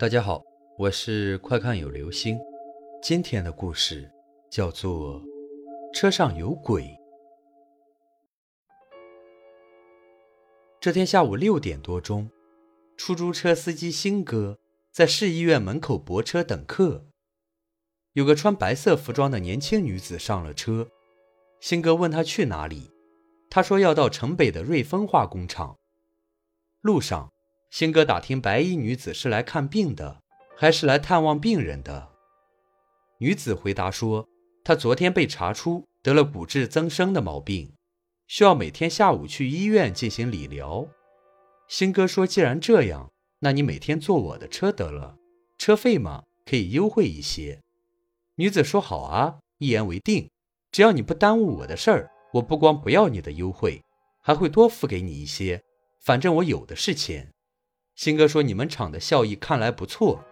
大家好，我是快看有流星。今天的故事叫做《车上有鬼》。这天下午六点多钟，出租车司机新哥在市医院门口泊车等客。有个穿白色服装的年轻女子上了车，新哥问她去哪里，她说要到城北的瑞丰化工厂。路上。新哥打听白衣女子是来看病的，还是来探望病人的。女子回答说，她昨天被查出得了骨质增生的毛病，需要每天下午去医院进行理疗。新哥说，既然这样，那你每天坐我的车得了，车费嘛可以优惠一些。女子说好啊，一言为定，只要你不耽误我的事儿，我不光不要你的优惠，还会多付给你一些，反正我有的是钱。新哥说：“你们厂的效益看来不错。”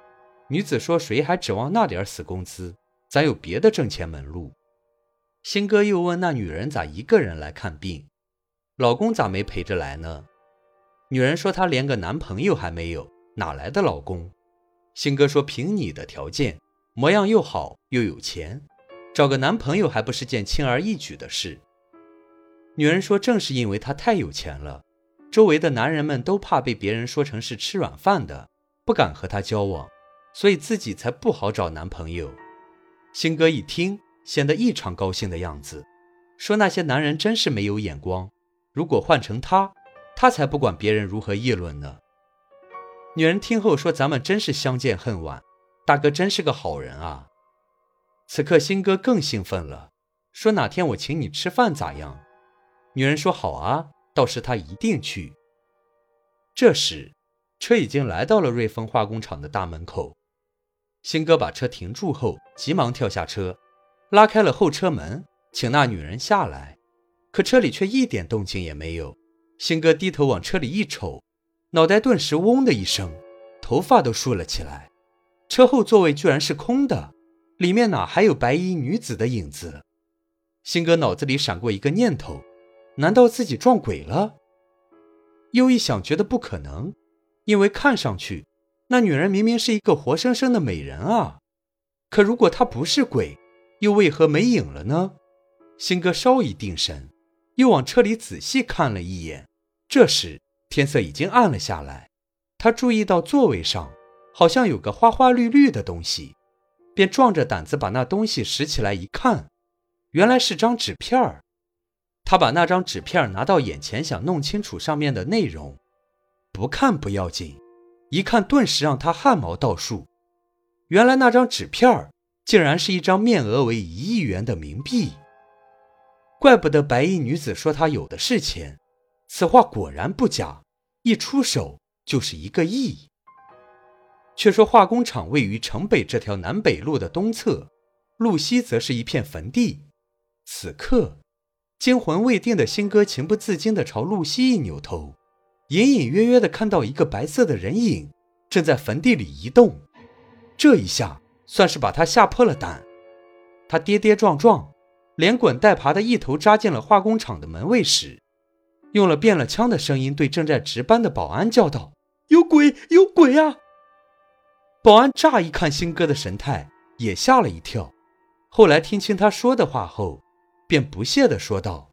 女子说：“谁还指望那点死工资？咱有别的挣钱门路。”新哥又问：“那女人咋一个人来看病？老公咋没陪着来呢？”女人说：“她连个男朋友还没有，哪来的老公？”新哥说：“凭你的条件，模样又好又有钱，找个男朋友还不是件轻而易举的事？”女人说：“正是因为他太有钱了。”周围的男人们都怕被别人说成是吃软饭的，不敢和他交往，所以自己才不好找男朋友。新哥一听，显得异常高兴的样子，说：“那些男人真是没有眼光，如果换成他，他才不管别人如何议论呢。”女人听后说：“咱们真是相见恨晚，大哥真是个好人啊。”此刻新哥更兴奋了，说：“哪天我请你吃饭咋样？”女人说：“好啊。”到时他一定去。这时，车已经来到了瑞丰化工厂的大门口。新哥把车停住后，急忙跳下车，拉开了后车门，请那女人下来。可车里却一点动静也没有。新哥低头往车里一瞅，脑袋顿时嗡的一声，头发都竖了起来。车后座位居然是空的，里面哪还有白衣女子的影子？新哥脑子里闪过一个念头。难道自己撞鬼了？又一想，觉得不可能，因为看上去那女人明明是一个活生生的美人啊！可如果她不是鬼，又为何没影了呢？新哥稍一定神，又往车里仔细看了一眼。这时天色已经暗了下来，他注意到座位上好像有个花花绿绿的东西，便壮着胆子把那东西拾起来一看，原来是张纸片儿。他把那张纸片拿到眼前，想弄清楚上面的内容。不看不要紧，一看顿时让他汗毛倒竖。原来那张纸片竟然是一张面额为一亿元的冥币。怪不得白衣女子说她有的是钱，此话果然不假，一出手就是一个亿。却说化工厂位于城北这条南北路的东侧，路西则是一片坟地。此刻。惊魂未定的新哥情不自禁地朝露西一扭头，隐隐约约地看到一个白色的人影正在坟地里移动。这一下算是把他吓破了胆。他跌跌撞撞，连滚带爬地一头扎进了化工厂的门卫室，用了变了腔的声音对正在值班的保安叫道：“有鬼，有鬼啊！”保安乍一看新哥的神态，也吓了一跳。后来听清他说的话后。便不屑地说道：“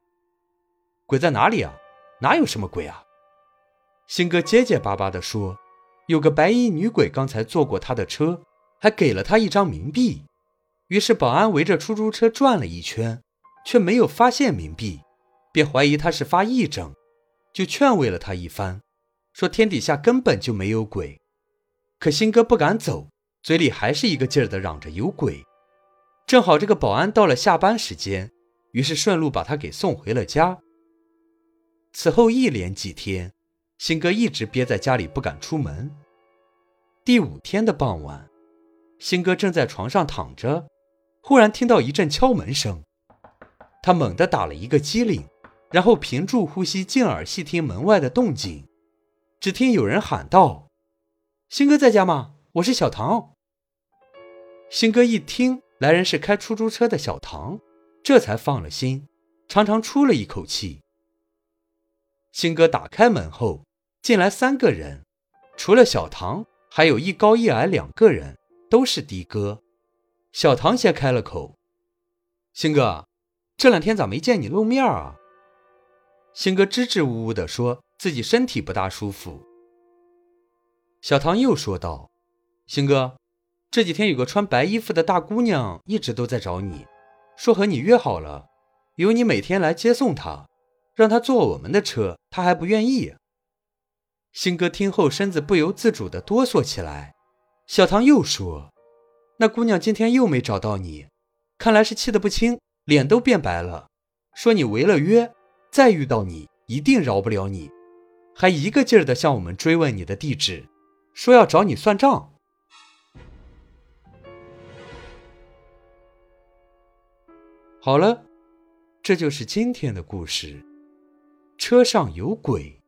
鬼在哪里啊？哪有什么鬼啊？”新哥结结巴巴地说：“有个白衣女鬼刚才坐过他的车，还给了他一张冥币。”于是保安围着出租车转了一圈，却没有发现冥币，便怀疑他是发癔症，就劝慰了他一番，说天底下根本就没有鬼。可新哥不敢走，嘴里还是一个劲儿地嚷着有鬼。正好这个保安到了下班时间。于是顺路把他给送回了家。此后一连几天，新哥一直憋在家里不敢出门。第五天的傍晚，新哥正在床上躺着，忽然听到一阵敲门声，他猛地打了一个激灵，然后屏住呼吸，静耳细听门外的动静。只听有人喊道：“新哥在家吗？我是小唐。”新哥一听来人是开出租车的小唐。这才放了心，长长出了一口气。新哥打开门后，进来三个人，除了小唐，还有一高一矮两个人，都是的哥。小唐先开了口：“星哥，这两天咋没见你露面啊？”星哥支支吾吾地说自己身体不大舒服。小唐又说道：“星哥，这几天有个穿白衣服的大姑娘一直都在找你，说和你约好了，由你每天来接送她，让她坐我们的车，她还不愿意。”星哥听后，身子不由自主地哆嗦起来。小唐又说：“那姑娘今天又没找到你，看来是气得不轻，脸都变白了，说你违了约，再遇到你一定饶不了你，还一个劲儿地向我们追问你的地址，说要找你算账。”好了，这就是今天的故事。车上有鬼。